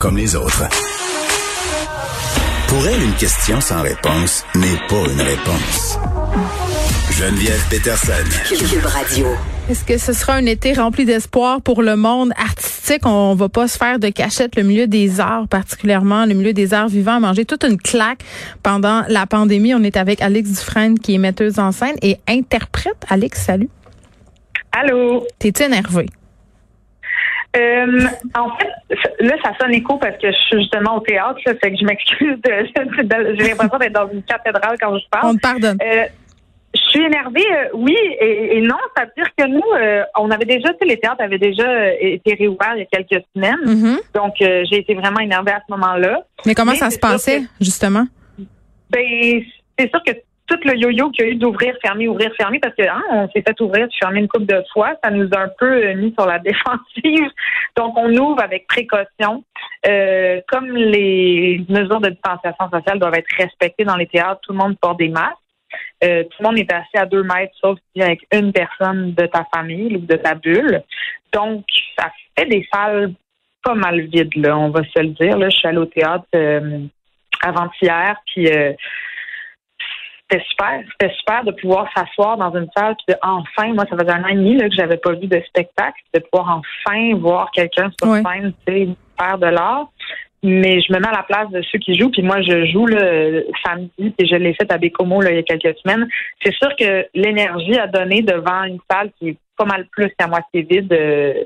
comme les autres. Pour elle, une question sans réponse n'est pas une réponse. Geneviève Peterson. Cube Radio. Est-ce que ce sera un été rempli d'espoir pour le monde artistique? On va pas se faire de cachette le milieu des arts, particulièrement le milieu des arts vivants, a mangé toute une claque pendant la pandémie. On est avec Alex Dufresne, qui est metteuse en scène et interprète. Alex, salut. Allô? T'es-tu énervé? Euh, en fait, là, ça sonne écho parce que je suis justement au théâtre, ça fait que je m'excuse. De, J'ai l'impression d'être dans une cathédrale quand je parle. On te pardonne. Euh, je suis énervée, euh, oui et, non. C'est-à-dire que nous, euh, on avait déjà, tu sais, les théâtres avaient déjà été réouverts il y a quelques semaines. Mhm. Donc, j'ai été vraiment énervée à ce moment-là. Mais comment Mais ça se passait, justement? Ben, c'est sûr que tout le yo-yo qu'il y a eu d'ouvrir, fermer, ouvrir, fermer, parce que hein, on s'est fait ouvrir, fermer une coupe de fois, ça nous a un peu mis sur la défensive. Donc, on ouvre avec précaution. Euh, comme les mesures de distanciation sociale doivent être respectées dans les théâtres, tout le monde porte des masques. Euh, tout le monde est assis à deux mètres, sauf si avec une personne de ta famille ou de ta bulle. Donc, ça fait des salles pas mal vides, là, on va se le dire. Je suis allée au théâtre euh, avant-hier, puis euh, c'était super. C'était super de pouvoir s'asseoir dans une salle, puis de enfin, moi, ça faisait un an et demi là, que j'avais pas vu de spectacle, de pouvoir enfin voir quelqu'un sur scène, tu sais, faire de l'art. Mais je me mets à la place de ceux qui jouent, puis moi, je joue le samedi, puis je l'ai fait à Bécomo là, il y a quelques semaines. C'est sûr que l'énergie à donner devant une salle qui est pas mal plus qu'à moitié vide, euh,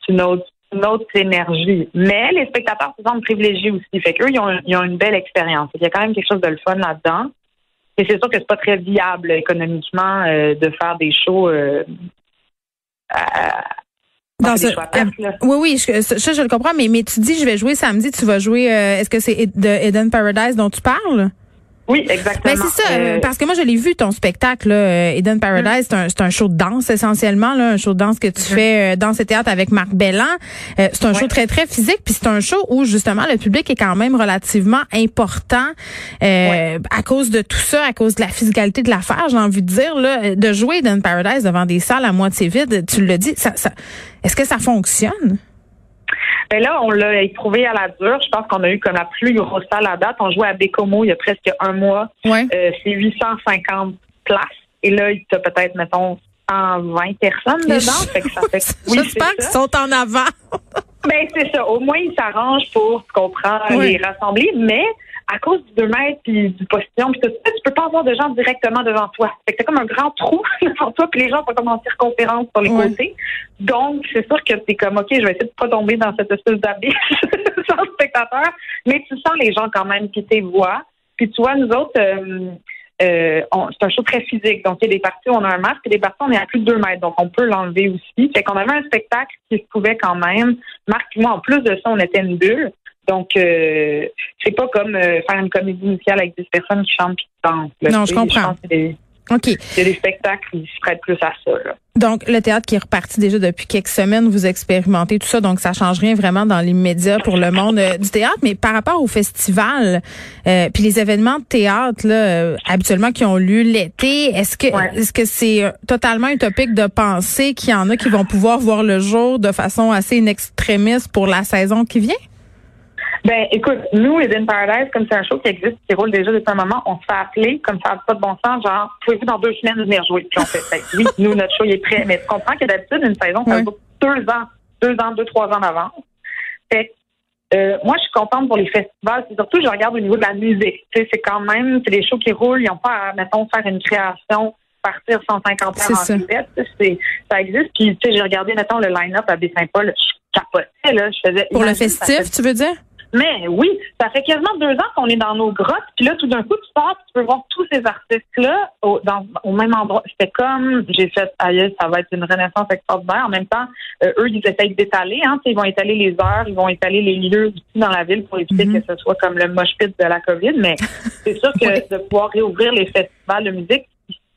c'est une autre, une autre énergie. Mais les spectateurs se sentent privilégiés aussi. Fait qu'eux, ils ont, ils ont une belle expérience. Il y a quand même quelque chose de le fun là-dedans. Et c'est sûr que c'est pas très viable économiquement euh, de faire des shows euh, à- Dans ce- là. Oui, oui, je, ça, je le comprends, mais, mais tu dis, je vais jouer samedi, tu vas jouer, euh, est-ce que c'est de Eden Paradise dont tu parles? Oui, exactement. Ben c'est ça, Euh, euh, parce que moi je l'ai vu ton spectacle là, euh, Eden Paradise, c'est un c'est un show de danse essentiellement là, un show de danse que tu fais euh, dans ce théâtre avec Marc Bellan. Euh, c'est un show Ouais. très très physique, puis c'est un show où justement le public est quand même relativement important euh, à cause de tout ça, à cause de la physicalité de l'affaire, j'ai envie de dire là, de jouer Eden Paradise devant des salles à moitié vides, tu le dis, ça, ça est-ce que ça fonctionne? Ben là, on l'a éprouvé à la dure. Je pense qu'on a eu comme la plus grosse salle à date. On jouait à Bécomo il y a presque un mois. Ouais. Euh, c'est 850 places. Et là, il y a peut-être, mettons, 120 personnes dedans. Fait que ça fait oui, J'espère qu'ils sont en avant. Ben, c'est ça. Au moins, ils s'arrangent pour, tu comprends, Oui. les rassembler. Mais à cause du 2 mètres puis du postillon puis tout ça, tu peux pas avoir de gens directement devant toi. Fait que comme un grand trou devant toi puis les gens sont comme en circonférence sur les côtés. Donc, c'est sûr que t'es comme, OK, je vais essayer de pas tomber dans cette espèce d'abysse sans spectateur. Mais tu sens les gens quand même qui te voient. Puis tu vois, nous autres, euh, euh, c'est un show très physique. Donc, il y a des parties où on a un masque et des parties où on est à plus de 2 mètres. Donc, on peut l'enlever aussi. Fait qu'on avait un spectacle qui se pouvait quand même. Marc et moi, en plus de ça, on était une bulle. Donc, euh, c'est pas comme euh, faire une comédie musicale avec 10 personnes qui chantent et qui dansent. là. Non, je comprends. OK. Il y a des spectacles qui se prêtent plus à ça. Là. Donc, le théâtre qui est reparti déjà depuis quelques semaines, vous expérimentez tout ça, donc ça change rien vraiment dans l'immédiat pour le monde euh, du théâtre. Mais par rapport au festival, euh, puis les événements de théâtre, là, euh, habituellement qui ont lieu l'été, est-ce que Ouais. est-ce que c'est euh, totalement utopique de penser qu'il y en a qui vont pouvoir voir le jour de façon assez inextrémiste pour la saison qui vient? Ben, écoute, nous, Eden Paradise, comme c'est un show qui existe, qui roule déjà depuis un moment, on se fait appeler, comme ça n'a pas de bon sens, genre, pouvez-vous dans deux semaines venir jouer? Puis on fait, ben, oui, nous, notre show, il est prêt. Mais tu comprends que d'habitude, une saison, ça vaut deux ans, deux ans, deux, trois ans d'avance. Fait que, euh, moi, je suis contente pour les festivals. C'est surtout, je regarde au niveau de la musique. Tu sais, c'est quand même, c'est des shows qui roulent. Ils n'ont pas à, mettons, faire une création, partir 150 C'est heures en ça. C'est- ça existe. Puis, tu sais, j'ai regardé, mettons, le line-up à Baie-Saint-Paul. Je capotais, là. Je faisais, Pour le festif, tu veux dire? Mais oui, ça fait quasiment deux ans qu'on est dans nos grottes, puis là, tout d'un coup, tu sors, tu peux voir tous ces artistes-là au, dans- au même endroit. C'était comme, j'ai fait, aïe, ça va être une renaissance extraordinaire. En même temps, euh, eux, ils essayent d'étaler, hein, ils vont étaler les heures, ils vont étaler les lieux aussi dans la ville pour éviter Mhm. que ce soit comme le mosh pit de la COVID, mais c'est sûr que de pouvoir réouvrir les festivals de musique,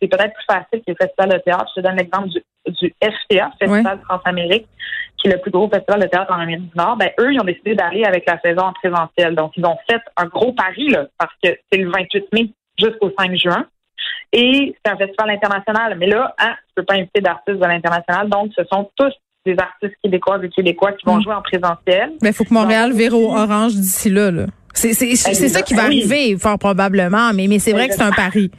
c'est peut-être plus facile que les festivals de théâtre. Je te donne l'exemple du, du FTA, Festival France-Amérique, qui est le plus gros festival de théâtre en Amérique du Nord. Ben, eux, ils ont décidé d'aller avec la saison en présentiel. Donc, ils ont fait un gros pari, là, parce que c'est le 28 mai jusqu'au 5 juin. Et c'est un festival international. Mais là, hein, tu peux pas inviter d'artistes de l'international. Donc, ce sont tous des artistes québécois et québécois qui vont mm. jouer en présentiel. Mais il faut que Montréal vire au orange d'ici là. là. C'est ça qui va arriver, fort probablement, mais, mais c'est vrai que c'est un pari.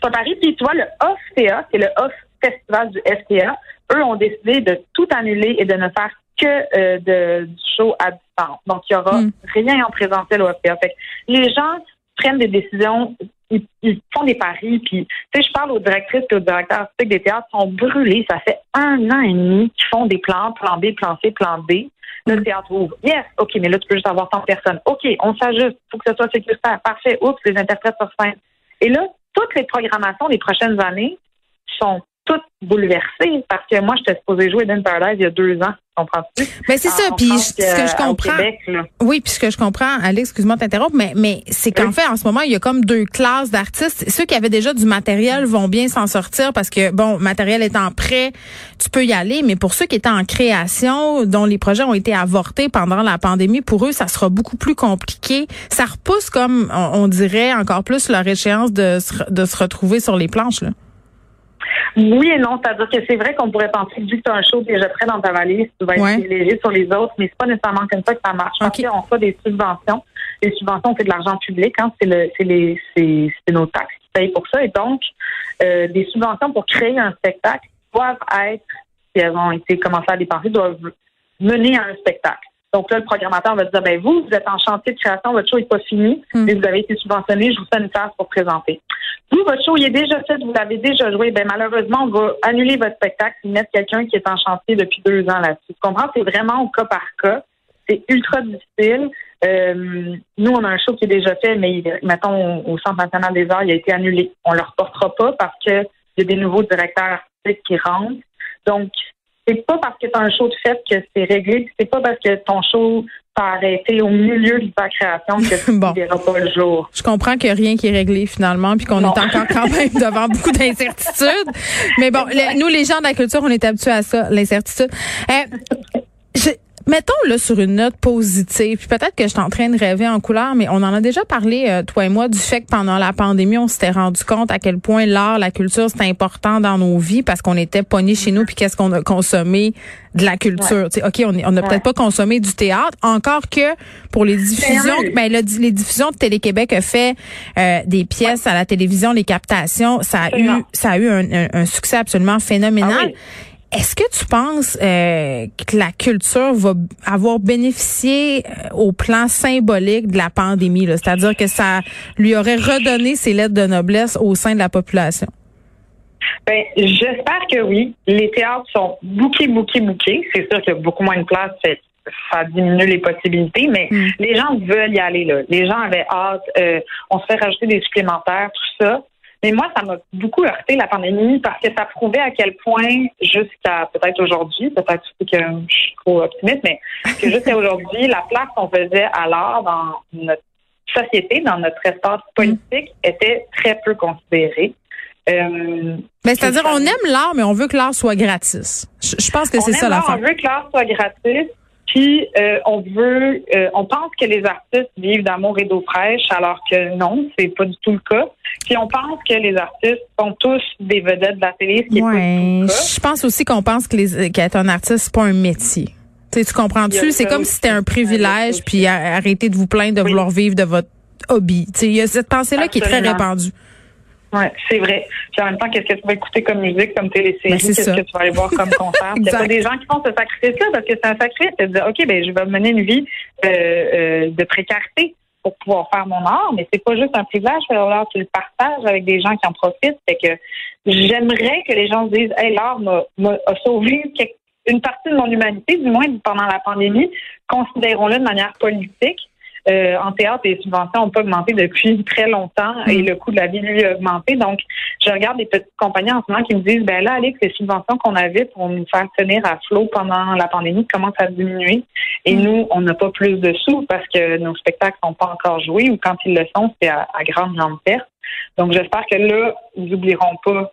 Pari. Puis tu vois, le OFTA, c'est le Off Festival du FTA, eux ont décidé de tout annuler et de ne faire que euh, de, du show à distance. Donc, il y aura mm. rien en présentiel au FTA. Fait les gens prennent des décisions, ils, font des paris, puis tu sais, je parle aux directrices et aux directeurs artistiques des théâtres, sont brûlés. Ça fait un an et demi qu'ils font des plans, plan B, plan C, plan D. Le théâtre ouvre. Yes, OK, mais là, tu peux juste avoir 100 personnes. OK, on s'ajuste. Il faut que ce soit sécuritaire. Parfait. Oups, les interprètes sur scène. Et là, toutes les programmations des prochaines années sont toutes bouleversées parce que moi, j'étais supposée jouer dans Paradise il y a deux ans. Comprends-tu? Mais c'est ça, puis ce que je comprends. oui, puis ce que je comprends, Alex, excuse-moi de t'interrompre, mais, mais c'est qu'en fait, en ce moment, il y a comme deux classes d'artistes. Ceux qui avaient déjà du matériel vont bien s'en sortir parce que, bon, matériel étant prêt, tu peux y aller, mais pour ceux qui étaient en création, dont les projets ont été avortés pendant la pandémie, pour eux, ça sera beaucoup plus compliqué. Ça repousse, comme on, dirait, encore plus leur échéance de, de se retrouver sur les planches, là. Oui et non. C'est-à-dire que c'est vrai qu'on pourrait penser que vu que tu as un show déjà prêt dans ta valise, tu vas être léger sur les autres, mais c'est pas nécessairement comme ça que ça marche. Okay. on fait des subventions. Les subventions, c'est de l'argent public, hein. c'est le c'est les c'est nos taxes qui payent pour ça. Et donc, euh, des subventions pour créer un spectacle doivent être, si elles ont été commencées à dépenser, doivent mener à un spectacle. Donc là, le programmateur va dire, ben vous, vous êtes en chantier de création, votre show n'est pas fini, hmm. mais vous avez été subventionné, je vous fais une phase pour présenter. Vous, votre show, il est déjà fait, vous l'avez déjà joué, ben malheureusement, on va annuler votre spectacle et mettre quelqu'un qui est en chantier depuis deux ans là-dessus. Tu comprends? C'est vraiment au cas par cas. C'est ultra difficile. Euh, nous, on a un show qui est déjà fait, mais mettons au Centre national des arts, il a été annulé. On ne le reportera pas parce qu'il y a des nouveaux directeurs artistiques qui rentrent. Donc, c'est pas parce que tu as un show de fête que c'est réglé, c'est pas parce que ton show t'a arrêté au milieu de ta création que tu ne verras pas le jour. Je comprends qu'il n'y a rien qui est réglé finalement, puis qu'on est encore quand même devant beaucoup d'incertitudes. Mais bon, nous, les gens de la culture, on est habitués à ça, l'incertitude. Euh, Mettons là sur une note positive, puis peut-être que je suis en train de rêver en couleur, mais on en a déjà parlé euh, toi et moi du fait que pendant la pandémie, on s'était rendu compte à quel point l'art, la culture, c'est important dans nos vies parce qu'on était pognés chez nous puis qu'est-ce qu'on a consommé de la culture. Ok, on n'a peut-être pas consommé du théâtre, encore que pour les diffusions, ben les diffusions de Télé Québec a fait euh, des pièces à la télévision, les captations, ça a eu ça a eu un, succès absolument phénoménal. Ah est-ce que tu penses euh, que la culture va avoir bénéficié euh, au plan symbolique de la pandémie, c'est-à-dire que ça lui aurait redonné ses lettres de noblesse au sein de la population? Ben, j'espère que oui. Les théâtres sont bouqués, bouqués, bouqués. C'est sûr qu'il y a beaucoup moins de place, ça diminue les possibilités, mais mm. les gens veulent y aller là. Les gens avaient hâte. Euh, on se fait rajouter des supplémentaires, tout ça. Mais moi, ça m'a beaucoup heurté la pandémie parce que ça prouvait à quel point, jusqu'à peut-être aujourd'hui, peut-être que je suis trop optimiste, mais que jusqu'à aujourd'hui, la place qu'on faisait à l'art dans notre société, dans notre espace politique, était très peu considérée. Euh, mais c'est-à-dire, on aime l'art, mais on veut que l'art soit gratis. Je, pense que c'est ça la On veut que l'art soit gratis, puis euh, on veut, euh, on pense que les artistes vivent d'amour et d'eau fraîche, alors que non, c'est pas du tout le cas. Puis on pense que les artistes sont tous des vedettes de la télé, ce qui est pas du tout le cas. Je pense aussi qu'on pense que les, qu'être un artiste c'est pas un métier. tu comprends-tu? C'est comme si c'était un privilège, puis arrêtez de vous plaindre de vouloir vivre de votre hobby. Il y a cette pensée-là qui est très répandue. Oui, c'est vrai. Puis en même temps, qu'est-ce que tu vas écouter comme musique, comme télésérie, ben, qu'est-ce que tu vas aller voir comme concert? Il y a des gens qui font ce sacrifice-là parce que c'est un sacrifice. C'est de dire, OK, ben je vais mener une vie euh, euh, de précarité pour pouvoir faire mon art, mais c'est pas juste un privilège, alors tu le partages avec des gens qui en profitent. Fait que j'aimerais que les gens se disent, hey, l'art m'a sauvé une partie de mon humanité, du moins pendant la pandémie. Considérons-le de manière politique. Euh, en théâtre, les subventions n'ont pas augmenté depuis très longtemps et mm. le coût de la vie, lui, a augmenté. Donc, je regarde des petites compagnies en ce moment qui me disent, ben là, Alex, les subventions qu'on avait pour nous faire tenir à flot pendant la pandémie commencent à diminuer. Et mm. nous, on n'a pas plus de sous parce que nos spectacles sont pas encore joués ou quand ils le sont, c'est à, grande, grande perte. Donc, j'espère que là, ils n'oublieront pas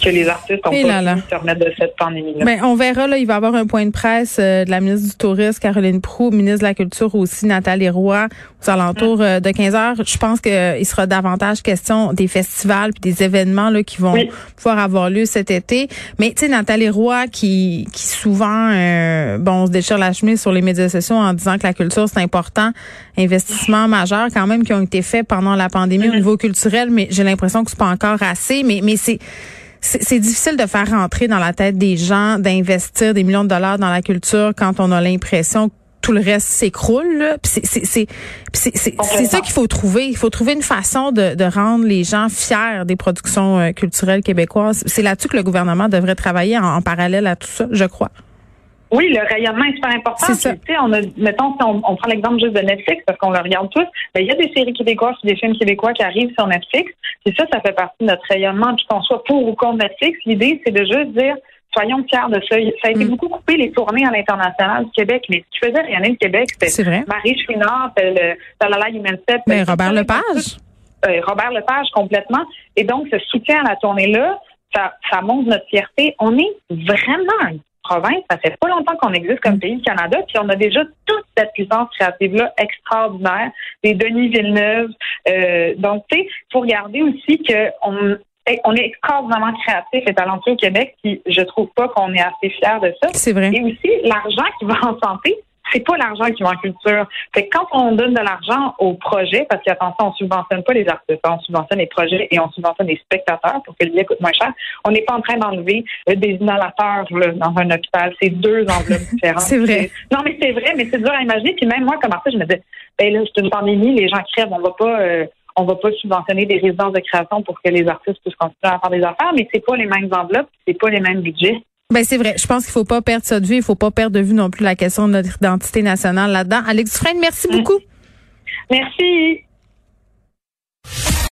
que les artistes ont pas pu se remettre de cette pandémie-là. Ben, on verra, là, il va y avoir un point de presse euh, de la ministre du Tourisme, Caroline Proux, ministre de la Culture aussi, Nathalie Roy, aux alentours euh, de 15 heures. Je pense qu'il sera davantage question des festivals puis des événements là, qui vont pouvoir avoir lieu cet été. Mais tu sais, Nathalie Roy qui, qui souvent, euh, bon, on se déchire la chemise sur les médias sociaux en disant que la culture, c'est important. Investissement majeur quand même qui ont été faits pendant la pandémie au mm-hmm. niveau culturel, mais j'ai l'impression que c'est pas encore assez. Mais, mais c'est c'est difficile de faire rentrer dans la tête des gens d'investir des millions de dollars dans la culture quand on a l'impression que tout le reste s'écroule. C'est ça qu'il faut trouver. Il faut trouver une façon de, de, rendre les gens fiers des productions euh, culturelles québécoises. C'est là-dessus que le gouvernement devrait travailler en parallèle à tout ça, je crois. Oui, le rayonnement est super important. Tu sais, on a, mettons, si on, prend l'exemple juste de Netflix, parce qu'on le regarde tous, ben, il y a des séries québécoises des films québécois qui arrivent sur Netflix. Et ça, ça fait partie de notre rayonnement. Puis qu'on soit pour ou contre Netflix, l'idée, c'est de juste dire soyons fiers de ça. Ça a été mm. beaucoup coupé les tournées à l'international du Québec, mais ce qui faisait rayonner le Québec, c'était Marie Chouinard, le Talala Step. Mais Robert Lepage. Euh, Robert Lepage, complètement. Et donc, ce soutien à la tournée-là, ça, ça montre notre fierté. On est vraiment province. Ça fait pas longtemps qu'on existe comme pays Canada, puis on a déjà toute cette puissance créative-là extraordinaire, des Denis Villeneuve. Euh, donc, tu sais, faut regarder aussi qu'on on est extraordinairement créatif et talentueux au Québec, puis je trouve pas qu'on est assez fiers de ça. C'est vrai. Et aussi, l'argent qui va en santé, c'est pas l'argent qui va en culture. Fait que quand on donne de l'argent aux projets, parce qu'attention, on subventionne pas les artistes, on subventionne les projets et on subventionne les spectateurs pour que le billet coûte moins cher. On n'est pas en train d'enlever des inhalateurs dans un hôpital. C'est deux enveloppes différentes. c'est vrai. Non, mais c'est vrai, mais c'est dur à imaginer. Puis même moi, comme artiste, je me dis, ben là, c'est une pandémie, les gens crèvent, on va pas. Euh, on va pas subventionner des résidences de création pour que les artistes puissent continuer à faire des affaires, mais c'est pas les mêmes enveloppes, c'est pas les mêmes budgets. Ben c'est vrai. Je pense qu'il faut pas perdre ça de vue. Il faut pas perdre de vue non plus la question de notre identité nationale là-dedans. Alex Dufresne, merci beaucoup. Merci.